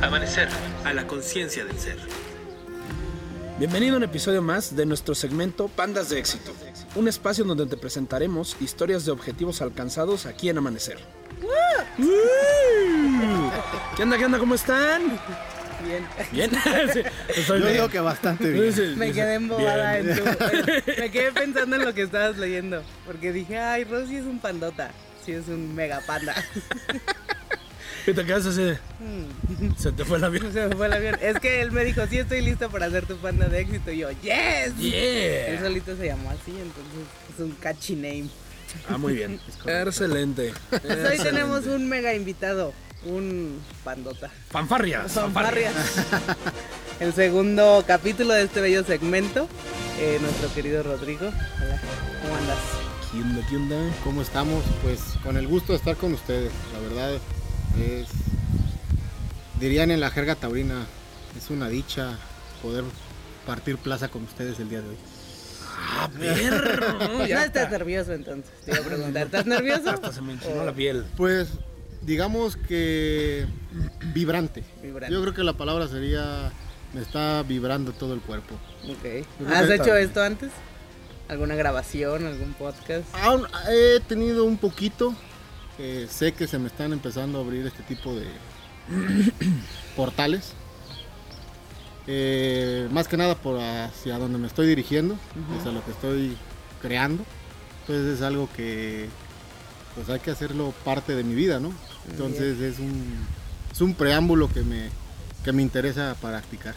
Amanecer a la conciencia del ser. Bienvenido a un episodio más de nuestro segmento Pandas de Éxito, un espacio donde te presentaremos historias de objetivos alcanzados aquí en Amanecer. ¿Qué onda, qué onda? ¿Cómo están? Bien. ¿Bien? Sí, estoy Yo bien. digo que bastante bien. Sí, Me sí, quedé embobada en tu. Me quedé pensando en lo que estabas leyendo. Porque dije, ay, Rosy es un pandota. Sí, es un mega panda. Y te quedas así de, Mm. Se te fue el avión. Se me fue el avión. Es que él me dijo, sí, estoy listo para hacer tu panda de éxito. Y yo, yes. Él Yeah. solito se llamó así, entonces es un catchy name. Ah, muy bien. Excelente. Pues hoy tenemos un mega invitado. Un pandota. Fanfarrias. Fanfarrias. El segundo capítulo de este bello segmento. eh, nuestro querido Rodrigo. Hola, ¿cómo andas? ¿Qué onda, qué onda? ¿Cómo estamos? Pues con el gusto de estar con ustedes. La verdad es, dirían en la jerga taurina, es una dicha poder partir plaza con ustedes el día de hoy. Ah, perro. No Ya estás está. nervioso entonces. Te iba a preguntar, ¿estás nervioso? Hasta se me enchinó la piel. Pues digamos que vibrante. Vibrante. Yo creo que la palabra sería, me está vibrando todo el cuerpo. Ok. ¿Has hecho esto antes? ¿Alguna grabación? ¿Algún podcast? Aún he tenido un poquito, eh, sé que se me están empezando a abrir este tipo de portales. Eh, más que nada por hacia donde me estoy dirigiendo, hacia lo que estoy creando. Entonces es algo que pues hay que hacerlo parte de mi vida, ¿no? Entonces es un, es un preámbulo que me, que me interesa practicar.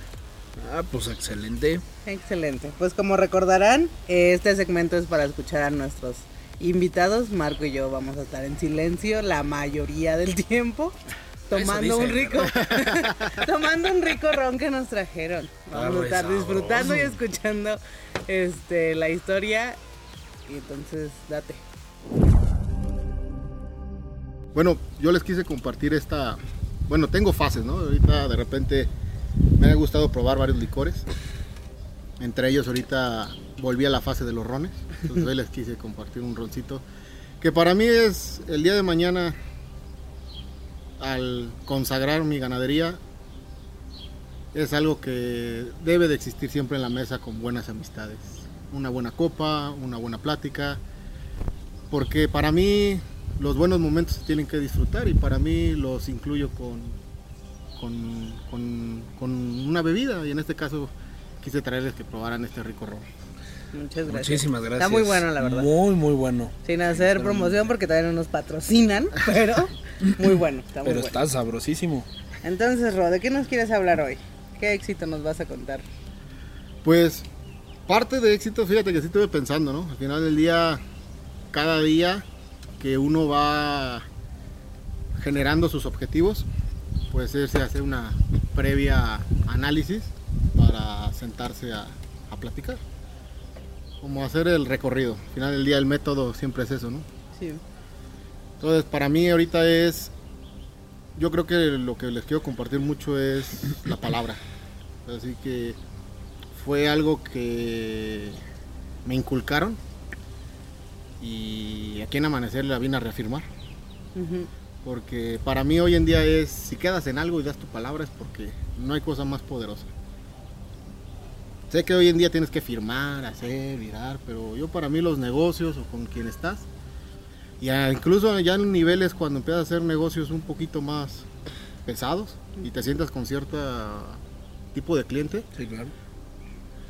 Ah, pues excelente. Excelente. Pues como recordarán, este segmento es para escuchar a nuestros invitados. Marco y yo vamos a estar en silencio la mayoría del tiempo. Tomando un rico, tomando un rico ron que nos trajeron. Vamos a estar Arre, disfrutando y escuchando este la historia. Y entonces, date. Bueno, yo les quise compartir esta. Bueno, tengo fases, ¿no? Ahorita de repente me ha gustado probar varios licores. Entre ellos, ahorita volví a la fase de los rones. Entonces, hoy les quise compartir un roncito. Que para mí es el día de mañana, al consagrar mi ganadería, es algo que debe de existir siempre en la mesa con buenas amistades. Una buena copa, una buena plática. Porque para mí los buenos momentos se tienen que disfrutar y para mí los incluyo con, con, con- con una bebida y en este caso quise traerles que probaran este rico ron. Muchas gracias. Muchísimas gracias. Está muy bueno, la verdad. Muy, muy bueno. Sin hacer promoción porque todavía no nos patrocinan, pero muy bueno, está muy Pero bueno. está sabrosísimo. Entonces, Ro, ¿de qué nos quieres hablar hoy? ¿Qué éxito nos vas a contar? Pues parte de éxito, fíjate que sí estuve pensando, ¿no? Al final del día, cada día que uno va generando sus objetivos, pues es hacer una previa análisis para sentarse a, a platicar. Como hacer el recorrido. Al final del día el método siempre es eso, ¿no? Sí. Entonces, para mí ahorita es, yo creo que lo que les quiero compartir mucho es la palabra. Así que fue algo que me inculcaron y aquí en Amanecer la vine a reafirmar. Ujú. Porque para mí hoy en día es, si quedas en algo y das tu palabra es porque no hay cosa más poderosa. Sé que hoy en día tienes que firmar, hacer, virar, pero yo para mí los negocios o con quien estás, y incluso ya en niveles cuando empiezas a hacer negocios un poquito más pesados y te sientas con cierto tipo de cliente, Sí, claro.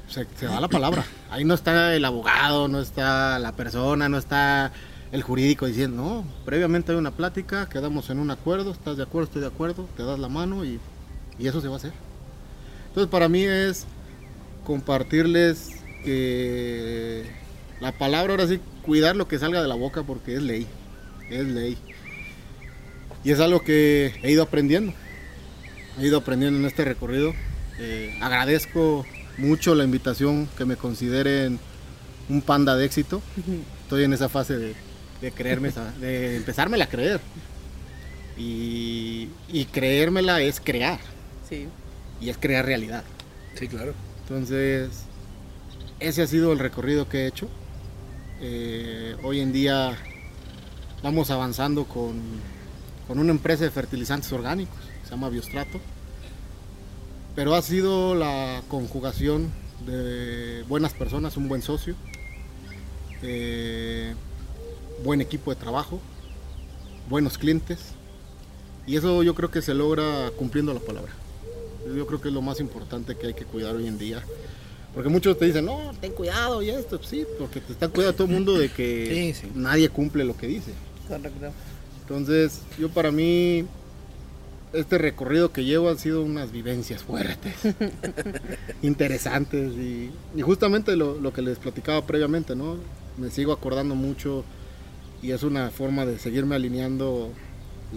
se, se da la palabra. Ahí no está el abogado, no está la persona, no está el jurídico diciendo, no, previamente hay una plática, quedamos en un acuerdo, estás de acuerdo, estoy de acuerdo, te das la mano y, y eso se va a hacer. Entonces para mí es compartirles que la palabra ahora sí, cuidar lo que salga de la boca porque es ley, es ley. Y es algo que he ido aprendiendo, he ido aprendiendo en este recorrido. Eh, agradezco mucho la invitación que me consideren un panda de éxito. Estoy en esa fase de, de creerme, esa- de empezármela a creer. Y, y creérmela es crear, Sí. y es crear realidad. Sí, claro. Entonces, ese ha sido el recorrido que he hecho. Eh, hoy en día vamos avanzando con, con una empresa de fertilizantes orgánicos, se llama Biostrato. Pero ha sido la conjugación de buenas personas, un buen socio, eh, buen equipo de trabajo, buenos clientes. Y eso yo creo que se logra cumpliendo la palabra. Yo creo que es lo más importante que hay que cuidar hoy en día. Porque muchos te dicen, no, ten cuidado y esto. Sí, porque te está cuidando todo el mundo de que Sí, sí. nadie cumple lo que dice. Correcto. Entonces, yo para mí, este recorrido que llevo han sido unas vivencias fuertes, interesantes y, y justamente lo, lo que les platicaba previamente, ¿no? Me sigo acordando mucho y es una forma de seguirme alineando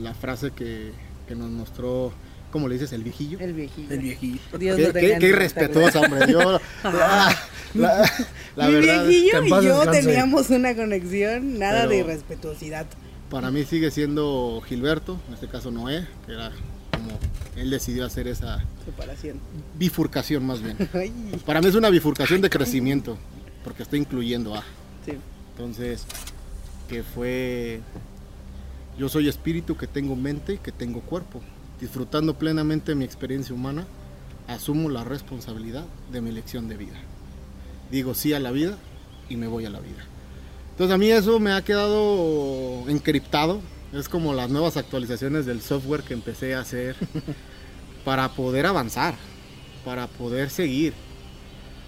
la frase que, que nos mostró, ¿cómo le dices? El viejillo. El viejillo. El viejito. Dios Qué, qué- irrespetuosa, hombre. Yo, la, la- la Mi verdad, viejillo y yo descanse. teníamos una conexión, nada de irrespetuosidad. para mí sigue siendo Gilberto, en este caso Noé, que era como él decidió hacer esa Separación. bifurcación más bien. Ay, Para mí es una bifurcación de crecimiento, porque estoy incluyendo a. sí. Entonces, que fue, yo soy espíritu que tengo mente y que tengo cuerpo. Disfrutando plenamente mi experiencia humana, asumo la responsabilidad de mi elección de vida. Digo sí a la vida y me voy a la vida. Entonces a mí eso me ha quedado encriptado. Es como las nuevas actualizaciones del software que empecé a hacer para poder avanzar, para poder seguir.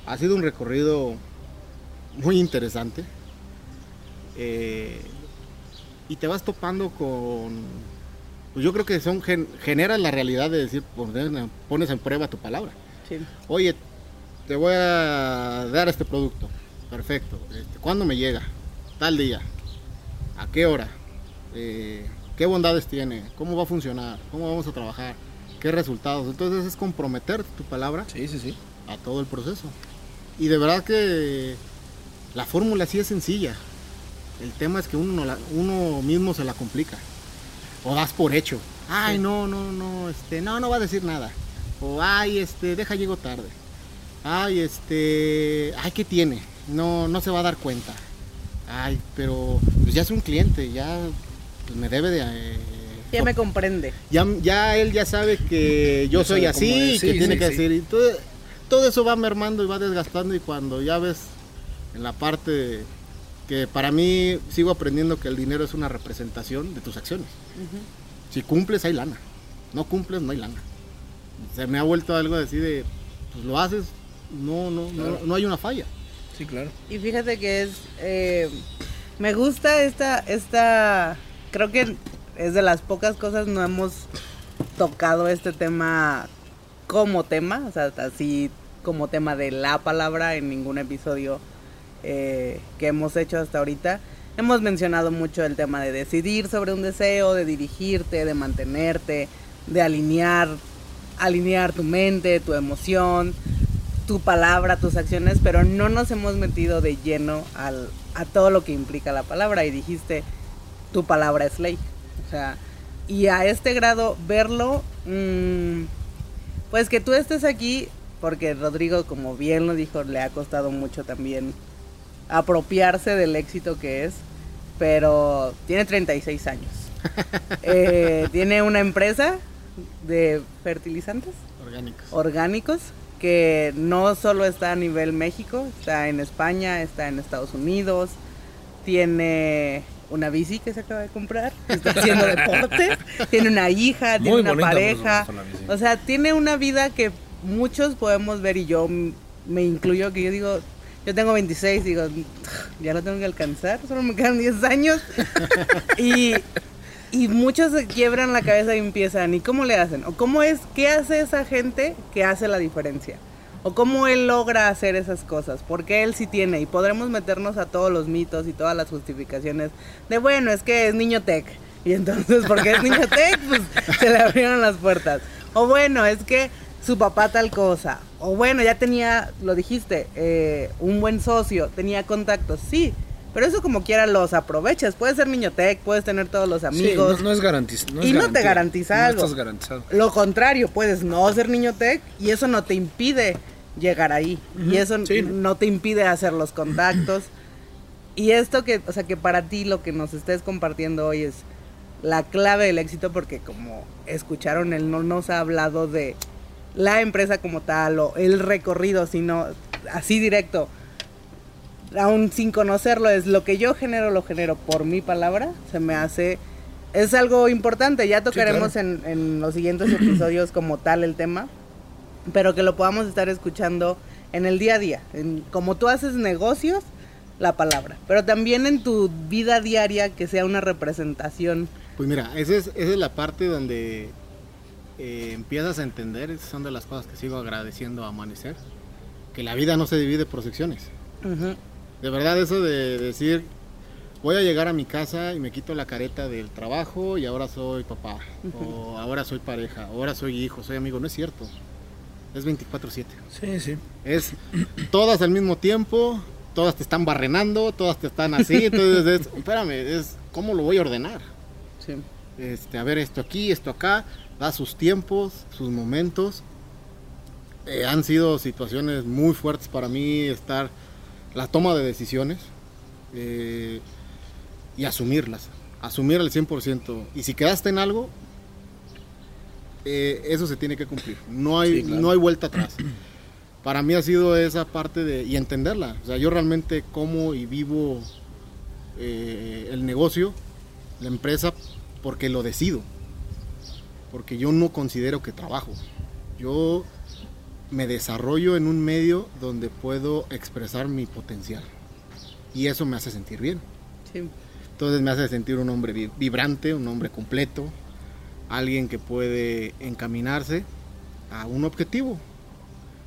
Ha sido un recorrido muy interesante. Eh, y te vas topando con... Pues yo creo que son gen- genera la realidad de decir, poner- pones en prueba tu palabra. sí. Oye, te voy a dar este producto. Perfecto. Este, ¿Cuándo me llega? Tal día. ¿A qué hora? Eh, ¿Qué bondades tiene? ¿Cómo va a funcionar? ¿Cómo vamos a trabajar? ¿Qué resultados? Entonces es comprometer tu palabra Sí, sí, sí. a todo el proceso. Y de verdad que la fórmula sí es sencilla. El tema es que uno, no la- uno mismo se la complica. O das por hecho. Ay, no, no, no, este, no, no va a decir nada. O ay, este, deja llego tarde. Ay, este, ay, ¿qué tiene? No, no se va a dar cuenta. Ay, pero pues ya es un cliente, ya pues, me debe de eh, Ya me comprende. ya, ya él ya sabe que yo Ya soy así y que sí, tiene sí, que sí. decir. Y todo, todo eso va mermando y va desgastando y cuando ya ves en la parte que para mí sigo aprendiendo que el dinero es una representación de tus acciones. Si cumples hay lana, no cumples no hay lana. Se me ha vuelto algo así de, pues lo haces, no, no, no, no hay una falla. Sí, claro. Y fíjate que es. eh, me gusta esta, esta. Creo que es de las pocas cosas no hemos tocado este tema como tema, o sea, así como tema de la palabra en ningún episodio eh, que hemos hecho hasta ahorita. Hemos mencionado mucho el tema de decidir sobre un deseo, de dirigirte, de mantenerte, de alinear, alinear tu mente, tu emoción, tu palabra, tus acciones, pero no nos hemos metido de lleno al, a todo lo que implica la palabra y dijiste, tu palabra es ley. O sea, y a este grado verlo, mm, pues que tú estés aquí, porque Rodrigo, como bien lo dijo, le ha costado mucho también apropiarse del éxito que es, pero tiene 36 años. Eh, tiene una empresa de fertilizantes Orgánicos. orgánicos que no solo está a nivel México, está en España, está en Estados Unidos, tiene una bici que se acaba de comprar, está haciendo deporte, tiene una hija, tiene una pareja, o sea, tiene una vida que muchos podemos ver y yo me incluyo que yo digo, yo tengo 26, digo, ya lo tengo que alcanzar, solo me quedan 10 años y, y muchos se quiebran la cabeza y empiezan, ¿y cómo le hacen? ¿O cómo es, qué hace esa gente que hace la diferencia? ¿O cómo él logra hacer esas cosas? Porque él sí tiene y podremos meternos a todos los mitos y todas las justificaciones de, bueno, es que es niño tech. Y entonces, porque es niño tech, pues se le abrieron las puertas. O bueno, es que su papá tal cosa. O bueno, ya tenía, lo dijiste, eh, un buen socio, tenía contactos, sí. Pero eso como quiera los aprovechas. Puedes ser niño tech, puedes tener todos los Sí, amigos. no, no es garantizado. Y no te garantiza algo. No estás garantizado. Lo contrario, puedes no ser niño tech y eso no te impide llegar ahí. Y eso sí. no te impide hacer los contactos. Y esto que, o sea, que para ti lo que nos estés compartiendo hoy es la clave del éxito porque como escucharon, él no nos ha hablado de la empresa como tal o el recorrido, sino así directo, aún sin conocerlo, es lo que yo genero, lo genero por mi palabra, se me hace, es algo importante, ya tocaremos en, en los siguientes episodios como tal el tema, pero que lo podamos estar escuchando en el día a día, en, como tú haces negocios, la palabra, pero también en tu vida diaria que sea una representación. Pues mira, esa es, esa es la parte donde eh, empiezas a entender, esas son de las cosas que sigo agradeciendo a Amanecer, que la vida no se divide por secciones. Ujú, De verdad eso de decir, voy a llegar a mi casa y me quito la careta del trabajo y ahora soy papá, o ahora soy pareja, ahora soy hijo, soy amigo, no es cierto. Es 24/7. Sí, sí. Es todas al mismo tiempo, todas te están barrenando, todas te están así, entonces es, espérame, es cómo lo voy a ordenar. sí. Este, a ver esto aquí, esto acá, da sus tiempos, sus momentos. Eh, han sido situaciones muy fuertes para mí estar la toma de decisiones eh, y asumirlas, asumir al 100%. Y si quedaste en algo, eh, eso se tiene que cumplir. No hay, Sí, claro. no hay vuelta atrás. Para mí ha sido esa parte de y entenderla. O sea, yo realmente como y vivo el negocio, la empresa, porque lo decido. Porque yo no considero que trabajo. Yo me desarrollo en un medio donde puedo expresar mi potencial. Y eso me hace sentir bien. sí. Entonces me hace sentir un hombre vi- vibrante, un hombre completo, alguien que puede encaminarse a un objetivo,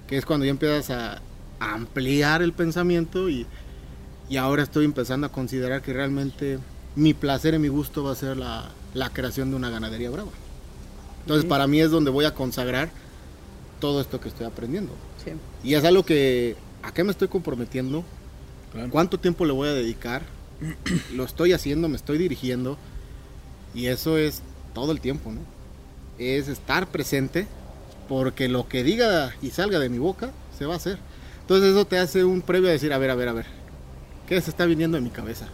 que es cuando ya empiezas a, a ampliar el pensamiento y, y ahora estoy empezando a considerar que realmente mi placer y mi gusto va a ser la, la creación de una ganadería brava. Entonces Sí. para mí es donde voy a consagrar todo esto que estoy aprendiendo. sí. Y es algo que, ¿a qué me estoy comprometiendo? Claro. ¿Cuánto tiempo le voy a dedicar? Lo estoy haciendo, me estoy dirigiendo. Y eso es todo el tiempo, ¿no? Es estar presente porque lo que diga y salga de mi boca se va a hacer. Entonces eso te hace un previo a decir, a ver, a ver, a ver, ¿qué se está viniendo en mi cabeza?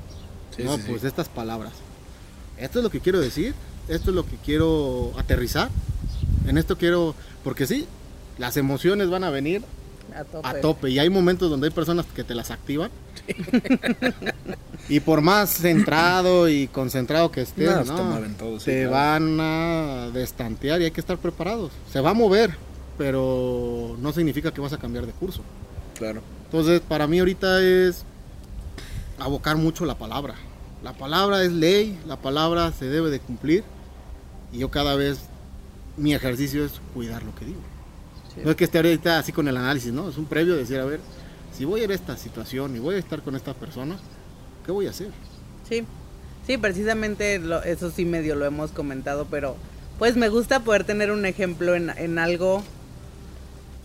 Sí, no, sí, sí. pues estas palabras. Esto es lo que quiero decir, esto es lo que quiero aterrizar, en esto quiero, porque sí, las emociones van a venir A tope. a tope. Y hay momentos donde hay personas que te las activan. y por más centrado y concentrado que estés, No, ¿no? te mueven todo, sí, te claro. van a destantear y hay que estar preparados. Se va a mover, pero no significa que vas a cambiar de curso. Claro. Entonces, para mí ahorita es abocar mucho la palabra. La palabra es ley, la palabra se debe de cumplir. Y yo cada vez, mi ejercicio es cuidar lo que digo. Sí. No es que esté ahorita así con el análisis, ¿no? Es un previo de decir, a ver, si voy a ir a esta situación y voy a estar con esta persona, ¿qué voy a hacer? Sí, sí, precisamente lo- eso sí medio lo hemos comentado, pero pues me gusta poder tener un ejemplo en, en algo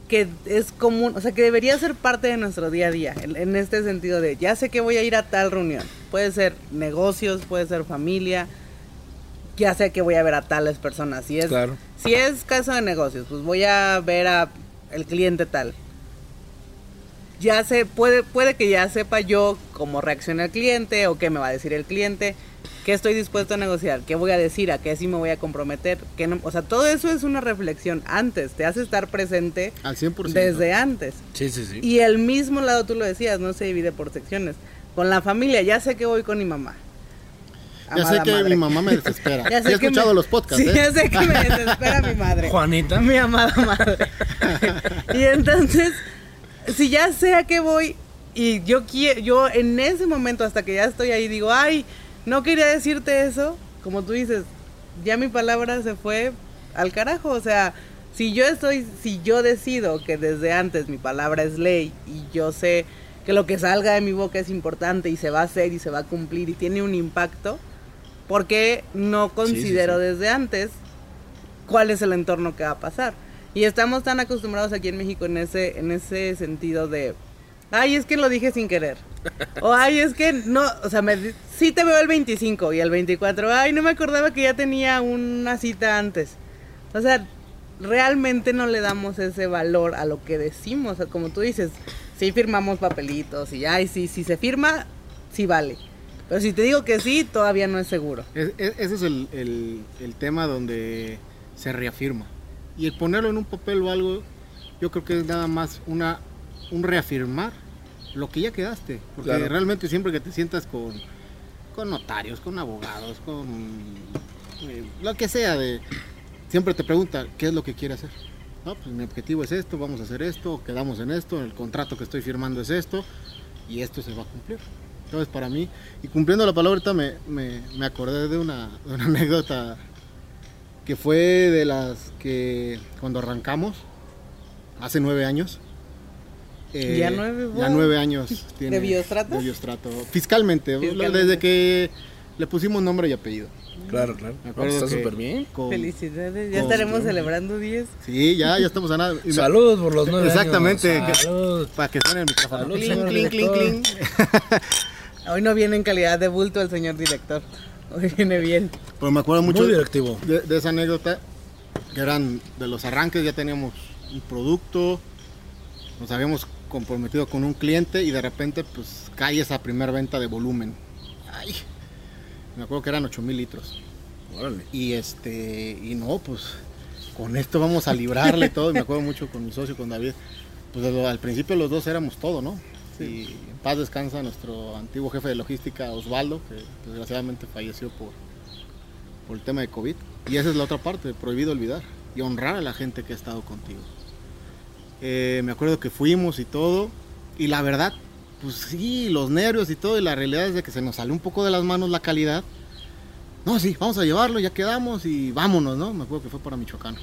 que es común, o sea, que debería ser parte de nuestro día a día, en, en este sentido de, ya sé que voy a ir a tal reunión, puede ser negocios, puede ser familia, ya sé que voy a ver a tales personas, si es, Claro. si es caso de negocios, pues voy a ver a el cliente tal, ya sé, puede, puede que ya sepa yo cómo reacciona el cliente o qué me va a decir el cliente, qué estoy dispuesto a negociar, qué voy a decir, a qué sí me voy a comprometer, qué no, o sea, todo eso es una reflexión antes, te hace estar presente Al 100%. desde antes. Sí, sí, sí. Y el mismo lado, tú lo decías, no se divide por secciones. Con la familia, ya sé que voy con mi mamá. Ya sé que madre. mi mamá me desespera. Ya sé he escuchado me- los podcasts, Sí, ¿eh? ya sé que me desespera mi madre. Juanita. Mi amada madre. y entonces, si ya sé a qué voy y yo quiero, yo en ese momento hasta que ya estoy ahí digo, ay, no quería decirte eso, como tú dices, ya mi palabra se fue al carajo, o sea, si yo estoy, si yo decido que desde antes mi palabra es ley y yo sé que lo que salga de mi boca es importante y se va a hacer y se va a cumplir y tiene un impacto, ¿por qué no considero sí. desde antes cuál es el entorno que va a pasar? Y estamos tan acostumbrados aquí en México en ese, en ese sentido de, ay, es que lo dije sin querer. O ay, es que no, o sea, me, sí te veo el 25 y el 24, ay, no me acordaba que ya tenía una cita antes. O sea, realmente no le damos ese valor a lo que decimos, o sea, como tú dices, sí firmamos papelitos y ay, sí, si se firma, sí vale. Pero si te digo que sí, todavía no es seguro. Es- es- ese es el, el- el tema donde se reafirma. Y el ponerlo en un papel o algo, yo creo que es nada más una, un reafirmar lo que ya quedaste. Porque Claro. realmente siempre que te sientas con, con notarios, con abogados, con eh, lo que sea, de, siempre te pregunta qué es lo que quiere hacer. No, pues mi objetivo es esto, vamos a hacer esto, quedamos en esto, el contrato que estoy firmando es esto y esto se va a cumplir. Entonces para mí, y cumpliendo la palabra ahorita me, me, me acordé de una, de una anécdota que fue de las que cuando arrancamos, hace nueve años. eh, Ya nueve, ya nueve años tiene ¿De Biostrato? de Biostrato. Fiscalmente, Fiscalmente. desde que le pusimos nombre y apellido. Claro, claro. No, está que súper bien. con- Felicidades, ya con- estaremos celebrando 10. Sí, ya, ya estamos a nada. Y me- Salud por los nueve Exactamente. años. Salud. Para que suene el micrófono. Salud, Cling, señor cling, cling, director. cling. Hoy no viene en calidad de bulto el señor director. Hoy viene bien. Pues me acuerdo mucho Muy directivo. de, de esa anécdota, que eran de los arranques, ya teníamos un producto, nos habíamos comprometido con un cliente y de repente pues cae esa primera venta de volumen. Ay, me acuerdo que eran 8 mil litros. Órale. Y este, y no, pues con esto vamos a librarle todo. Y me acuerdo mucho con mi socio, con David. Pues lo- al principio los dos éramos todo, ¿no? Y en paz descansa nuestro antiguo jefe de logística, Osvaldo, que desgraciadamente falleció por, por el tema de COVID. Y esa es la otra parte, prohibido olvidar y honrar a la gente que ha estado contigo. Eh, me acuerdo que fuimos y todo, y la verdad, pues sí, los nervios y todo, y la realidad es de que se nos salió un poco de las manos la calidad. No, sí, vamos a llevarlo, ya quedamos y vámonos, ¿no? Me acuerdo que fue para Michoacán.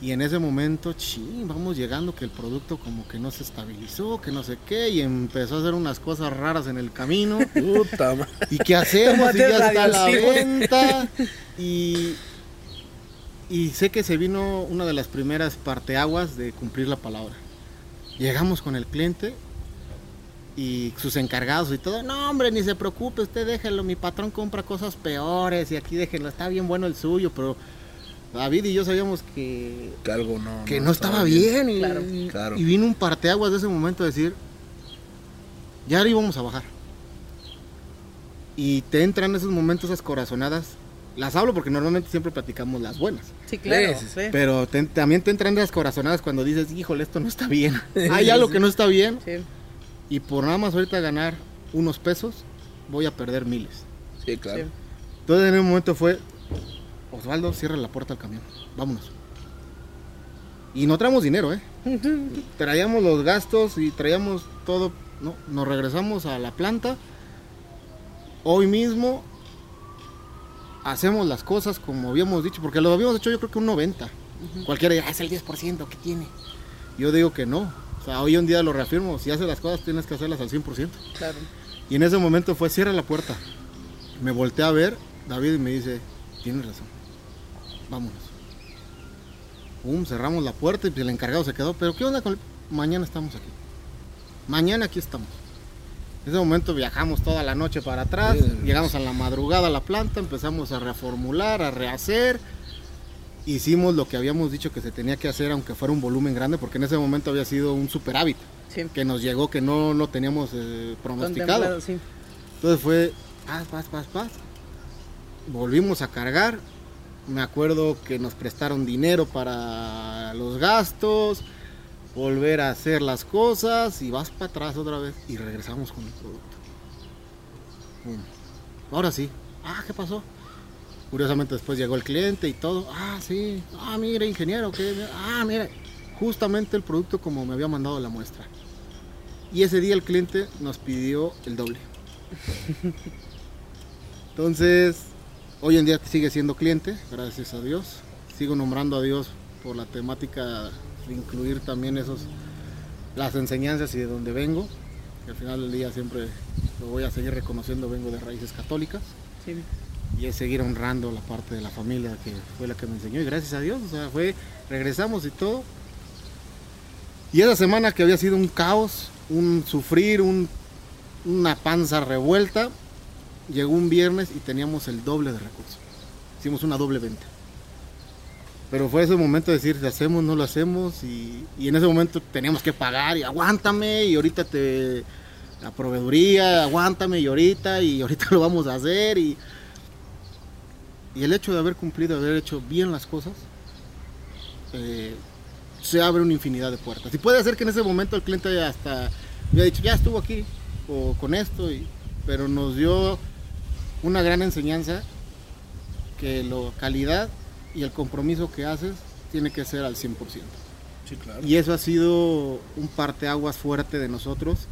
Y en ese momento, ching, vamos llegando que el producto como que no se estabilizó, que no sé qué, y empezó a hacer unas cosas raras en el camino. Puta madre. ¿Y qué hacemos? Y ya está la venta. Y, y sé que se vino una de las primeras parteaguas de cumplir la palabra. Llegamos con el cliente y sus encargados y todo. No, hombre, ni se preocupe, usted déjelo. Mi patrón compra cosas peores y aquí déjenlo. Está bien bueno el suyo, pero David y yo sabíamos que, Que algo no. que no estaba bien. y, Claro. Claro. y vino un parteaguas de ese momento a decir, ya ahora íbamos a bajar. Y te entran esos momentos, esas corazonadas. Las hablo porque normalmente siempre platicamos las buenas. Sí, claro. Sí, sí, sí. Pero te- también te entran esas corazonadas cuando dices, híjole, esto no está bien. Hay algo que no está bien. Sí. Y por nada más ahorita ganar unos pesos, voy a perder miles. Sí, claro. Sí. Entonces en un momento fue, Osvaldo, cierra la puerta al camión, vámonos. Y no traemos dinero, ¿eh? Traíamos los gastos y traíamos todo, no, nos regresamos a la planta. Hoy mismo hacemos las cosas como habíamos dicho, porque lo habíamos hecho yo creo que un 90. Cualquiera dirá, "Ah, es el 10%, ¿qué tiene? Yo digo que no. O sea, hoy en día lo reafirmo, si haces las cosas tienes que hacerlas al 100%. Claro. Y en ese momento fue, cierra la puerta. Me volteé a ver, David y me dice, tienes razón, vámonos. Pum, cerramos la puerta y pues el encargado se quedó, pero ¿qué onda con el... Mañana estamos aquí. Mañana aquí estamos. En ese momento viajamos toda la noche para atrás, llegamos a la madrugada a la planta, empezamos a reformular, a rehacer. Hicimos lo que habíamos dicho que se tenía que hacer, aunque fuera un volumen grande, porque en ese momento había sido un superávit Sí. que nos llegó que no lo teníamos eh, pronosticado. Sí. Entonces fue paz, paz, paz, paz. Volvimos a cargar. Me acuerdo que nos prestaron dinero para los gastos, volver a hacer las cosas y vas para atrás otra vez y regresamos con el producto. Ahora sí. Ah, ¿qué pasó? Curiosamente después llegó el cliente y todo. Ah, sí. Ah, mire, ingeniero. ¿qué? Ah, mire. Justamente el producto como me había mandado la muestra. Y ese día el cliente nos pidió el doble. Entonces, hoy en día sigue siendo cliente, gracias a Dios. Sigo nombrando a Dios por la temática de incluir también esos las enseñanzas y de donde vengo. Que al final del día siempre lo voy a seguir reconociendo, vengo de raíces católicas Sí. y es seguir honrando la parte de la familia que fue la que me enseñó y gracias a Dios, o sea, fue regresamos y todo. Y esa semana que había sido un caos, un sufrir, un- una panza revuelta, llegó un viernes y teníamos el doble de recursos. Hicimos una doble venta. Pero fue ese momento de decir, ¿lo hacemos, no lo hacemos? Y, y en ese momento teníamos que pagar y aguántame y ahorita te, la proveeduría, aguántame y ahorita, y ahorita lo vamos a hacer. Y, y el hecho de haber cumplido, haber hecho bien las cosas, eh, se abre una infinidad de puertas. Y puede ser que en ese momento el cliente hasta me ha dicho, ya estuvo aquí, o con esto, y, pero nos dio una gran enseñanza que la calidad y el compromiso que haces tiene que ser al 100%. Sí, claro. Y eso ha sido un parteaguas fuerte de nosotros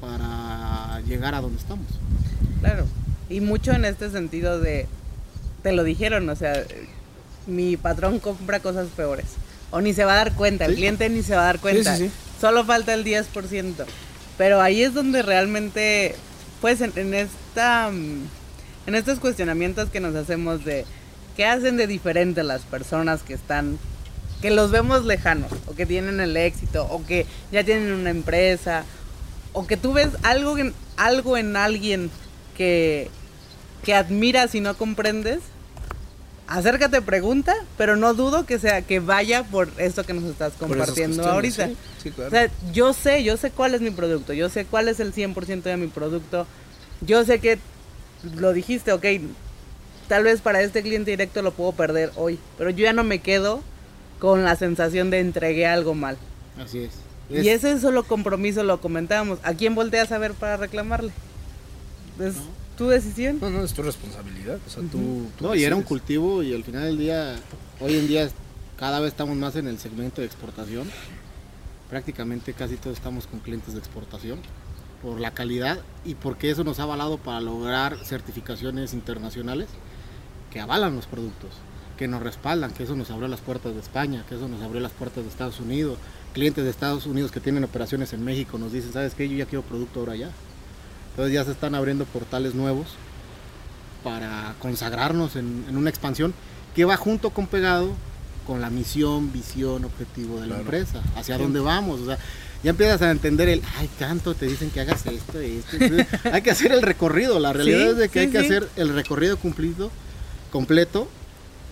para llegar a donde estamos. Claro. Y mucho en este sentido de, te lo dijeron, o sea, mi patrón compra cosas peores. O ni se va a dar cuenta, el cliente ni se va a dar cuenta. Sí, sí, sí. Solo falta el 10%. Pero ahí es donde realmente, pues en, en esta, mm, en estos cuestionamientos que nos hacemos de qué hacen de diferente las personas que están, que los vemos lejanos, o que tienen el éxito, o que ya tienen una empresa, o que tú ves algo en, algo en alguien que, que admiras y no comprendes, acércate, pregunta, pero no dudo que sea que vaya por esto que nos estás compartiendo ahorita. Sí, sí, claro. O sea, yo sé, yo sé cuál es mi producto, yo sé cuál es el 100% de mi producto. Yo sé que lo dijiste, ok, tal vez para este cliente directo lo puedo perder hoy, pero yo ya no me quedo con la sensación de entregué algo mal. Así es. Y ese es solo compromiso, lo comentábamos. ¿A quién volteas a ver para reclamarle? Es tu decisión. no, no, es tu responsabilidad. O sea, tú, tú No, y era un cultivo y al final del día, hoy en día cada vez estamos más en el segmento de exportación. Prácticamente casi todos estamos con clientes de exportación por la calidad y porque eso nos ha avalado para lograr certificaciones internacionales que avalan los productos, que nos respaldan, que eso nos abrió las puertas de España, que eso nos abrió las puertas de Estados Unidos. Clientes de Estados Unidos que tienen operaciones en México nos dicen, ¿sabes qué? Yo ya quiero producto ahora ya. Entonces ya se están abriendo portales nuevos para consagrarnos en, en una expansión que va junto con pegado con la misión, visión, objetivo de la empresa, hacia dónde vamos. O sea, ya empiezas a entender el, ay, tanto te dicen que hagas esto, esto. esto". hay que hacer el recorrido. La realidad Sí, es de que sí, hay que sí. hacer el recorrido cumplido, completo.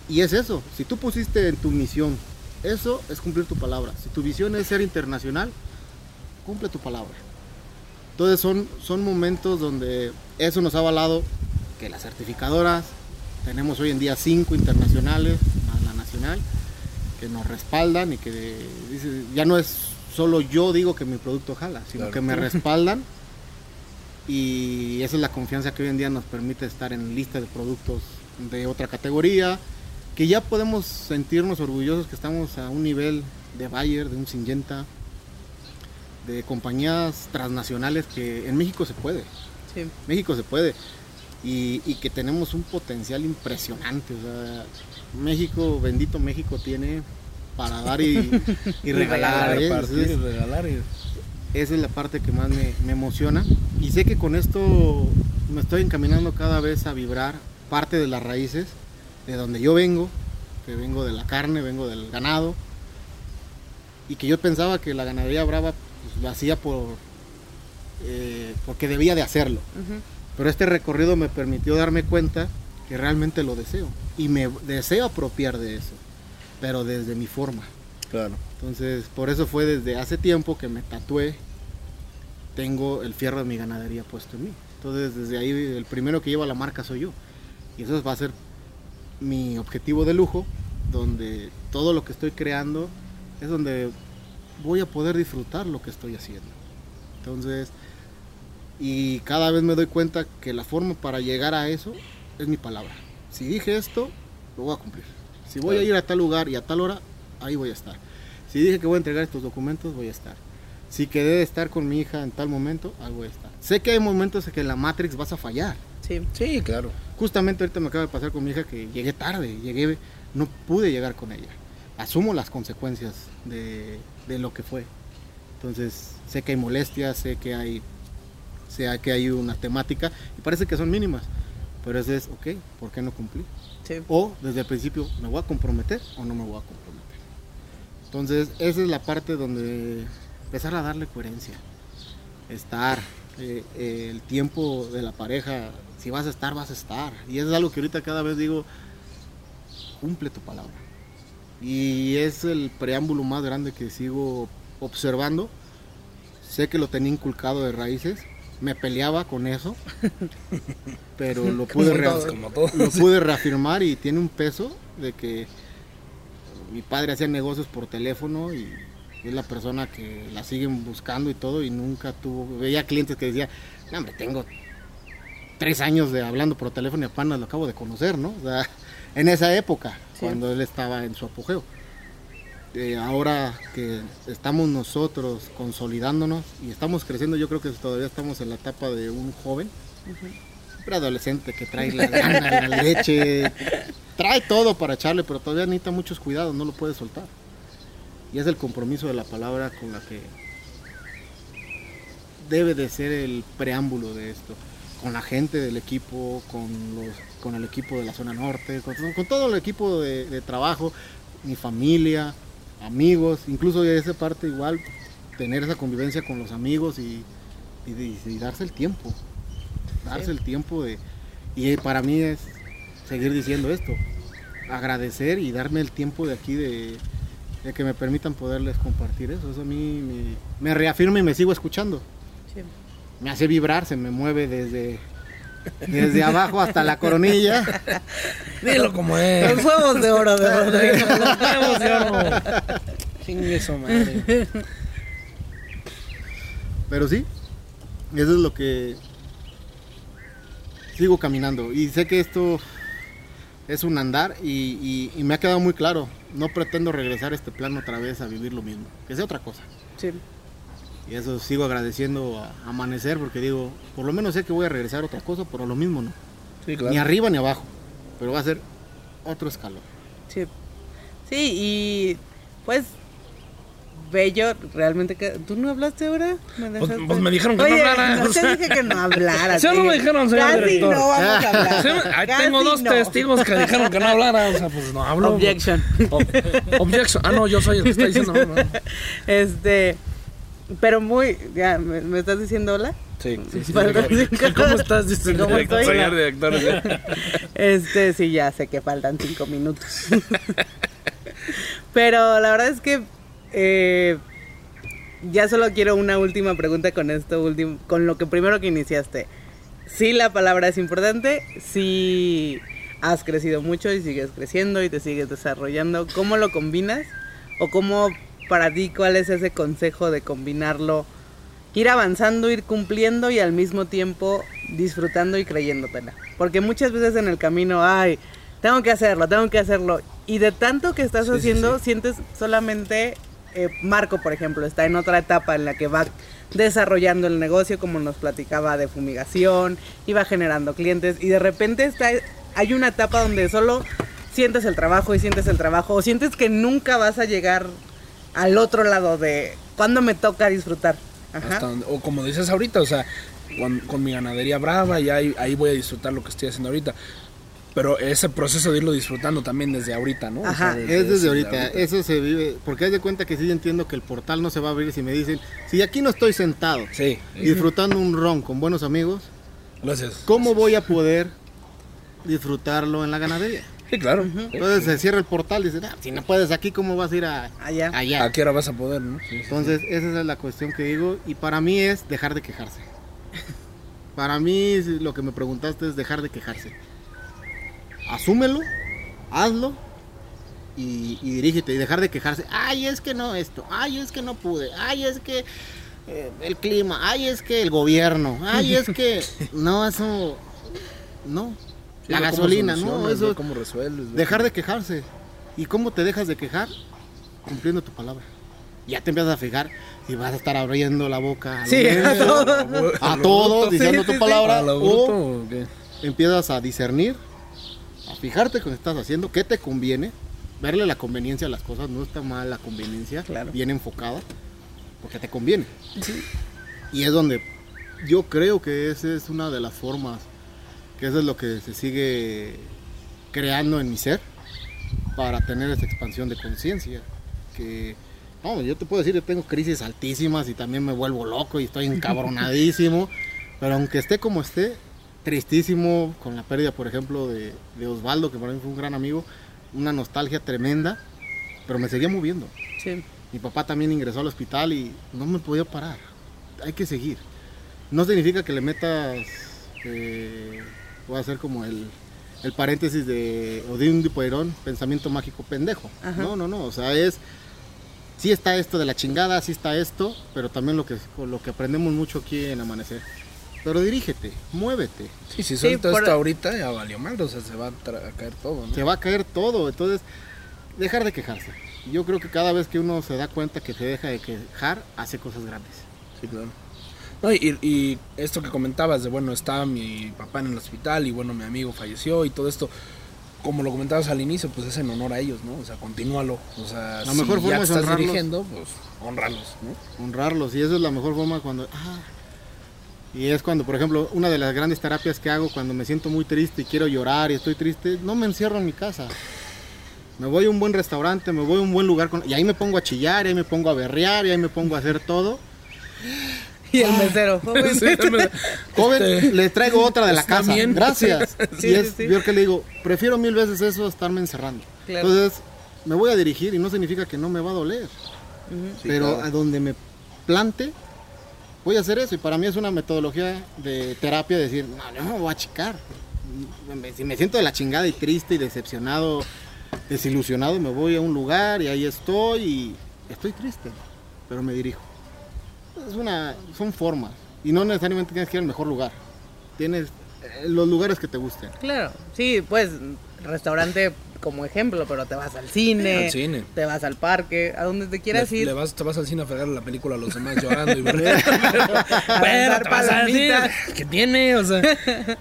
Y es eso. Si tú pusiste en tu misión, eso es cumplir tu palabra. Si tu visión es ser internacional, cumple tu palabra. Entonces son, son momentos donde eso nos ha avalado que las certificadoras, tenemos hoy en día cinco internacionales, más la nacional, que nos respaldan y que dice, ya no es solo yo digo que mi producto jala, sino Claro. que me respaldan y esa es la confianza que hoy en día nos permite estar en lista de productos de otra categoría, que ya podemos sentirnos orgullosos que estamos a un nivel de Bayer, de un Syngenta, de compañías transnacionales que en México se puede. Sí. México se puede. Y, y que tenemos un potencial impresionante. O sea, México, bendito México, tiene para dar y, y regalar. ¿eh? y regalar. y- esa es la parte que más me, me emociona. Y sé que con esto me estoy encaminando cada vez a vibrar parte de las raíces de donde yo vengo, que vengo de la carne, vengo del ganado. Y que yo pensaba que la ganadería brava pues, lo hacía por, eh, porque debía de hacerlo. Pero este recorrido me permitió darme cuenta que realmente lo deseo. Y me deseo apropiar de eso, pero desde mi forma. Claro. Entonces, por eso fue desde hace tiempo que me tatué. Tengo el fierro de mi ganadería puesto en mí. Entonces, desde ahí, el primero que lleva la marca soy yo. Y eso va a ser mi objetivo de lujo, donde todo lo que estoy creando es donde voy a poder disfrutar lo que estoy haciendo. Entonces, y cada vez me doy cuenta que la forma para llegar a eso es mi palabra. Si dije esto, lo voy a cumplir. Si voy a ir a tal lugar y a tal hora, ahí voy a estar. Si dije que voy a entregar estos documentos, voy a estar. Si quedé de estar con mi hija en tal momento, ahí voy a estar. Sé que hay momentos en que en la Matrix vas a fallar. Sí. Sí, claro. Justamente ahorita me acaba de pasar con mi hija que llegué tarde, llegué, no pude llegar con ella. Asumo las consecuencias de, de lo que fue. Entonces, sé que hay molestias, sé que hay, sé que hay una temática y parece que son mínimas. Pero ese es, ok, ¿por qué no cumplí? Sí. O desde el principio, ¿me voy a comprometer o no me voy a comprometer? Entonces, esa es la parte donde empezar a darle coherencia. Estar, eh, eh, el tiempo de la pareja, si vas a estar, vas a estar. Y eso es algo que ahorita cada vez digo, cumple tu palabra. Y es el preámbulo más grande que sigo observando. Sé que lo tenía inculcado de raíces, me peleaba con eso, pero lo pude, todos. lo pude reafirmar y tiene un peso de que mi padre hacía negocios por teléfono y es la persona que la siguen buscando y todo y nunca tuvo, veía clientes que decía, no hombre, tengo tres años de hablando por teléfono y apenas lo acabo de conocer, ¿no? O sea, en esa época, Sí. cuando él estaba en su apogeo. Eh, ahora que estamos nosotros consolidándonos y estamos creciendo, yo creo que todavía estamos en la etapa de un joven, un adolescente que trae la gana, la leche, trae todo para echarle, pero todavía necesita muchos cuidados, no lo puede soltar. Y es el compromiso de la palabra con la que debe de ser el preámbulo de esto, con la gente del equipo, con, los, con el equipo de la zona norte, con, con todo el equipo de, de trabajo, mi familia, amigos, incluso de esa parte igual, tener esa convivencia con los amigos y, y darse el tiempo, darse Sí. el tiempo de... Y para mí es seguir diciendo esto, agradecer y darme el tiempo de aquí de, de que me permitan poderles compartir eso. Eso a mí me, me reafirma y me sigo escuchando. Sí. Me hace vibrar, se me mueve desde, desde abajo hasta la coronilla. Dilo como es. Los huevos de oro de Rodrigo. Los huevos de oro. Chingue su madre. Pero sí, eso es lo que sigo caminando. Y sé que esto es un andar y, y- y me ha quedado muy claro. No pretendo regresar a este plano otra vez a vivir lo mismo, que sea otra cosa. Sí. Y eso sigo agradeciendo a Amanecer porque digo, por lo menos sé que voy a regresar a otra cosa, pero lo mismo no. Sí, Ni arriba ni abajo, pero va a ser otro escalón. Sí. Sí, y pues bello, realmente que tú no hablaste ahora. ¿Me Pues- dejaste? pues me dijeron que no Oye, hablara, No te dije que no hablaras. Sí, no me dije, dijeron, señor Casi director. no vamos a hablar. Sí, ahí Casi tengo dos no. testigos que dijeron que no hablara. O sea, pues no hablo. Objection. Ob- objection. Ah, no, yo soy el que está diciendo. No, no. Este, pero muy, ya, ¿me, me estás diciendo hola? Sí, sí, sí. ¿Cómo estás? Dice el ¿Cómo director. estoy? Señor director. ya. Este, sí, ya sé que faltan cinco minutos. Pero la verdad es que eh, ya solo quiero una última pregunta con esto último, con lo que primero que iniciaste. Sí, la palabra es importante, sí has crecido mucho y sigues creciendo y te sigues desarrollando. ¿Cómo lo combinas? ¿O cómo para ti cuál es ese consejo de combinarlo? Ir avanzando, ir cumpliendo y al mismo tiempo disfrutando y creyéndotela. Porque muchas veces en el camino, ay, tengo que hacerlo, tengo que hacerlo. Y de tanto que estás Sí, sí, haciendo, sí. sientes solamente, eh, Marco, por ejemplo, está en otra etapa en la que va desarrollando el negocio, como nos platicaba de fumigación, iba generando clientes y de repente está, hay una etapa donde solo sientes el trabajo y sientes el trabajo o sientes que nunca vas a llegar al otro lado de cuando me toca disfrutar. Ajá. Donde- o como dices ahorita, o sea, con, con mi ganadería brava, y ahí, ahí voy a disfrutar lo que estoy haciendo ahorita. Pero ese proceso de irlo disfrutando también desde ahorita, ¿no? O sea, Ajá. Es desde ahorita, eso se vive, porque haz de cuenta que sí entiendo que el portal no se va a abrir si me dicen, si aquí no estoy sentado Sí, disfrutando un ron con buenos amigos, gracias. ¿cómo voy a poder disfrutarlo en la ganadería? Sí, claro. Entonces se cierra el portal y dicen, "Ah, si no puedes aquí, ¿cómo vas a ir a, Allá. allá? ¿A qué hora vas a poder, no? Sí, sí. Entonces, esa es la cuestión que digo. Y para mí es dejar de quejarse. Para mí, lo que me preguntaste es dejar de quejarse. Asúmelo, hazlo y, y dirígete. Y dejar de quejarse. Ay, es que no esto. Ay, es que no pude. Ay, es que eh, el clima. Ay, es que el gobierno. Ay, es que. No, eso. No. Sí, la gasolina, ¿no? Eso. ¿Cómo resuelves? ve Dejar de quejarse. ¿Y cómo te dejas de quejar? Cumpliendo tu palabra. Ya te empiezas a fijar y vas a estar abriendo la boca. a Sí, a todo. A todo, diciendo Sí, tu palabra. ¿A lo o bruto o qué? empiezas a discernir, a fijarte con lo que estás haciendo, qué te conviene, verle la conveniencia a las cosas. No está mal la conveniencia, Claro. bien enfocada, porque te conviene. Y es donde yo creo que esa es una de las formas, que eso es lo que se sigue creando en mi ser para tener esa expansión de conciencia. Que, no, yo te puedo decir, yo tengo crisis altísimas y también me vuelvo loco y estoy encabronadísimo, pero aunque esté como esté, tristísimo con la pérdida, por ejemplo, de, de Osvaldo, que para mí fue un gran amigo, una nostalgia tremenda, pero me seguía moviendo. Sí. Mi papá también ingresó al hospital y no me podía parar. Hay que seguir. no significa que le metas, eh, voy a hacer como el, el paréntesis de Odín Dupeirón, pensamiento mágico pendejo. Ajá. No, no, no, o sea, es, sí está esto de la chingada, sí está esto, pero también lo que, lo que aprendemos mucho aquí en Amanecer. Pero dirígete, muévete, Sí, si Sí, suelto por- esto ahorita ya valió mal, o sea, se va a, a caer todo, ¿no? se va a caer todo, entonces dejar de quejarse. Yo creo que cada vez que uno se da cuenta que se deja de quejar, hace cosas grandes. Sí, claro. No, y, y esto que comentabas de, bueno, estaba mi papá en el hospital y bueno, mi amigo falleció y todo esto, como lo comentabas al inicio, pues es en honor a ellos, ¿no? O sea, continúalo. O sea, La mejor ya forma es estás dirigiendo, pues honrarlos, ¿no? honrarlos y eso es la mejor forma cuando ah, y es cuando por ejemplo una de las grandes terapias que hago cuando me siento muy triste y quiero llorar y estoy triste no me encierro en mi casa me voy a un buen restaurante me voy a un buen lugar con- y ahí me pongo a chillar y ahí me pongo a berrear y ahí me pongo a hacer todo Y el mesero, joven. Sí, me- joven Este, le traigo otra de la está casa bien. gracias Sí, y es sí. yo que le digo prefiero mil veces eso a estarme encerrando Claro. entonces me voy a dirigir y no significa que no me va a doler pero claro. a donde me plante voy a hacer eso y para mí es una metodología de terapia decir no no me voy a achicar si me siento de la chingada y triste y decepcionado desilusionado me voy a un lugar y ahí estoy y estoy triste pero me dirijo es una son formas y no necesariamente tienes que ir al mejor lugar tienes eh, los lugares que te gusten Claro, sí, pues restaurante como ejemplo, pero te vas al cine, Al cine. te vas al parque, a donde te quieras le, ir. le vas, te vas al cine a fregar la película a los demás llorando y Pero dar te vas al cine. ¿qué tiene? O sea,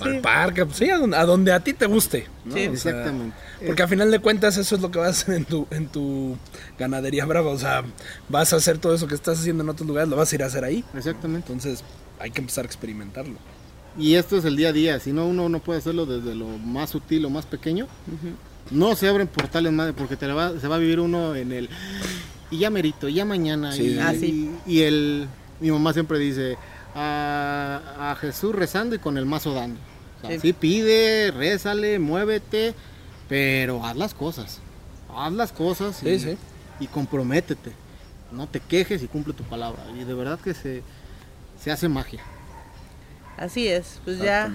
al parque, pues sí, a donde, a donde a ti te guste. ¿no? Sí. O sea, Exactamente. porque a final de cuentas eso es lo que vas a hacer en tu, en tu ganadería brava. O sea, vas a hacer todo eso que estás haciendo en otros lugares, lo vas a ir a hacer ahí. exactamente Entonces hay que empezar a experimentarlo. Y esto es el día a día, si no uno no puede hacerlo desde lo más sutil o más pequeño. No se abren portales más porque te la va- se va a vivir uno en el y ya merito, ya mañana. Sí. Y, Ah, sí. y el mi mamá siempre dice a, a Jesús rezando y con el mazo dando. O sea, Sí. pide, rézale, muévete, pero haz las cosas. Haz las cosas y, Sí, sí. y comprométete. No te quejes y cumple tu palabra. Y de verdad que se, se hace magia. Así es, pues ya.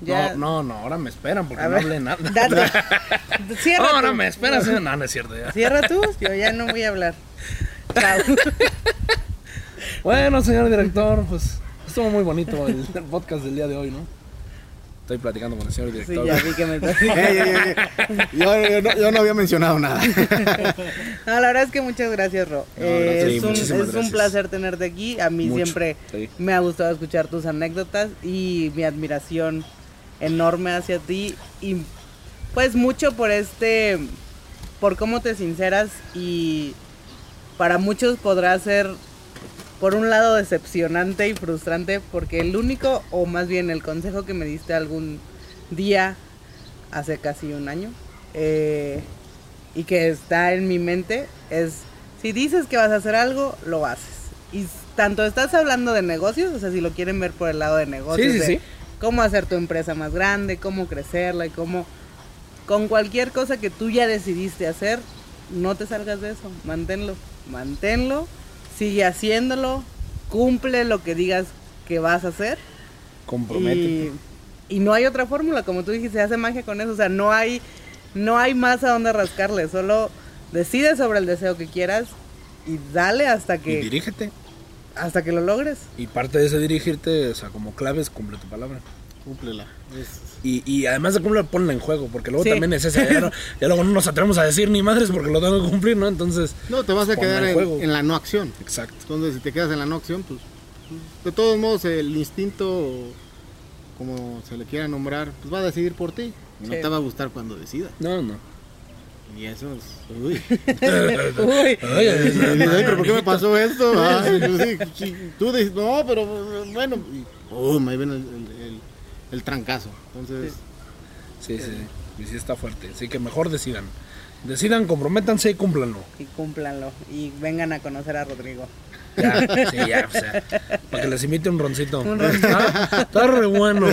No, no, no, ahora me esperan porque A no ver, hablé nada. Date. Cierra. ahora tú. me esperas. No, no es cierto ya. Cierra tú, yo ya no voy a hablar. Chao. Bueno, señor director, pues estuvo muy bonito el, el podcast del día de hoy, ¿no? Estoy platicando con el señor Sí, director. ya vi que me estás Ey, ey, ey, ey. Yo, yo no, yo no había mencionado nada. No, la verdad es que muchas gracias, Ro. No, Eh. Sí, es un, placer tenerte aquí. A mí Mucho, siempre sí. me ha gustado escuchar tus anécdotas y mi admiración enorme hacia ti. Y pues mucho por este, por cómo te sinceras y para muchos podrá ser por un lado decepcionante y frustrante porque el único o más bien el consejo que me diste algún día hace casi un año eh, y que está en mi mente es si dices que vas a hacer algo lo haces y tanto estás hablando de negocios o sea si lo quieren ver por el lado de negocios Sí, sí, de sí. cómo hacer tu empresa más grande cómo crecerla y cómo con cualquier cosa que tú ya decidiste hacer no te salgas de eso manténlo manténlo sigue haciéndolo cumple lo que digas que vas a hacer Comprométete. y, y no hay otra fórmula, como tú dijiste, se hace magia con eso. O sea, no hay, no hay más a dónde rascarle. Solo decide sobre el deseo que quieras y dale hasta Y que, dirígete. hasta que lo logres. Y parte de ese dirigirte, o sea, como claves, cumple tu palabra. Cúmplela. Es- Y, y además de cumplir, ponla en juego, porque luego Sí. también es ese. Ya, no- ya luego no nos atrevemos a decir ni madres porque lo tengo que cumplir, ¿no? Entonces, No, te vas a quedar en en, juego. en la no acción. exacto. Entonces, si te quedas en la no acción, pues, de todos modos, el instinto, como se le quiera nombrar, pues va a decidir por ti. Y No te va a gustar cuando decida. No, no. Y eso es. Uy. Uy, Ay, ay, Y dices, ay, "Ay, pero ¿por qué me pasó esto? Sí, sí. Tú dices, no, pero bueno. Y pum, ahí viene el, el- el- trancazo. Entonces, Sí, sí, sí, sí está fuerte. Así que mejor decidan. Decidan, comprométanse y cúmplanlo. y cúmplanlo. Y vengan a conocer a Rodrigo. Ya, sí, ya, o sea, para que les invite un roncito. Un roncito. Está, está re bueno.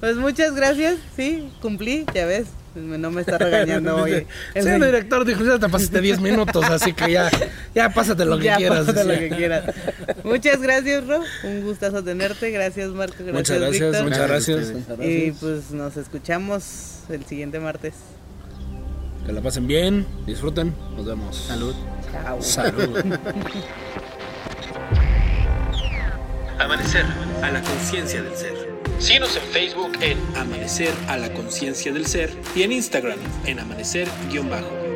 Pues muchas gracias. Sí, cumplí, ya ves. No me está regañando hoy. Sí, El director dijo, ya te pasaste 10 minutos, así que ya, ya pásate lo que Ya, quieras. pásate lo que quieras. Muchas gracias, Ro. Un gustazo tenerte. Gracias, Marco. Gracias, Muchas gracias, Víctor. muchas Gracias Y pues nos escuchamos el siguiente martes. Que la pasen bien, disfruten, nos vemos. Salud. Chao. Salud. Amanecer a la conciencia del ser. Síguenos en Facebook en Amanecer a la conciencia del ser y en Instagram en amanecer-bajo.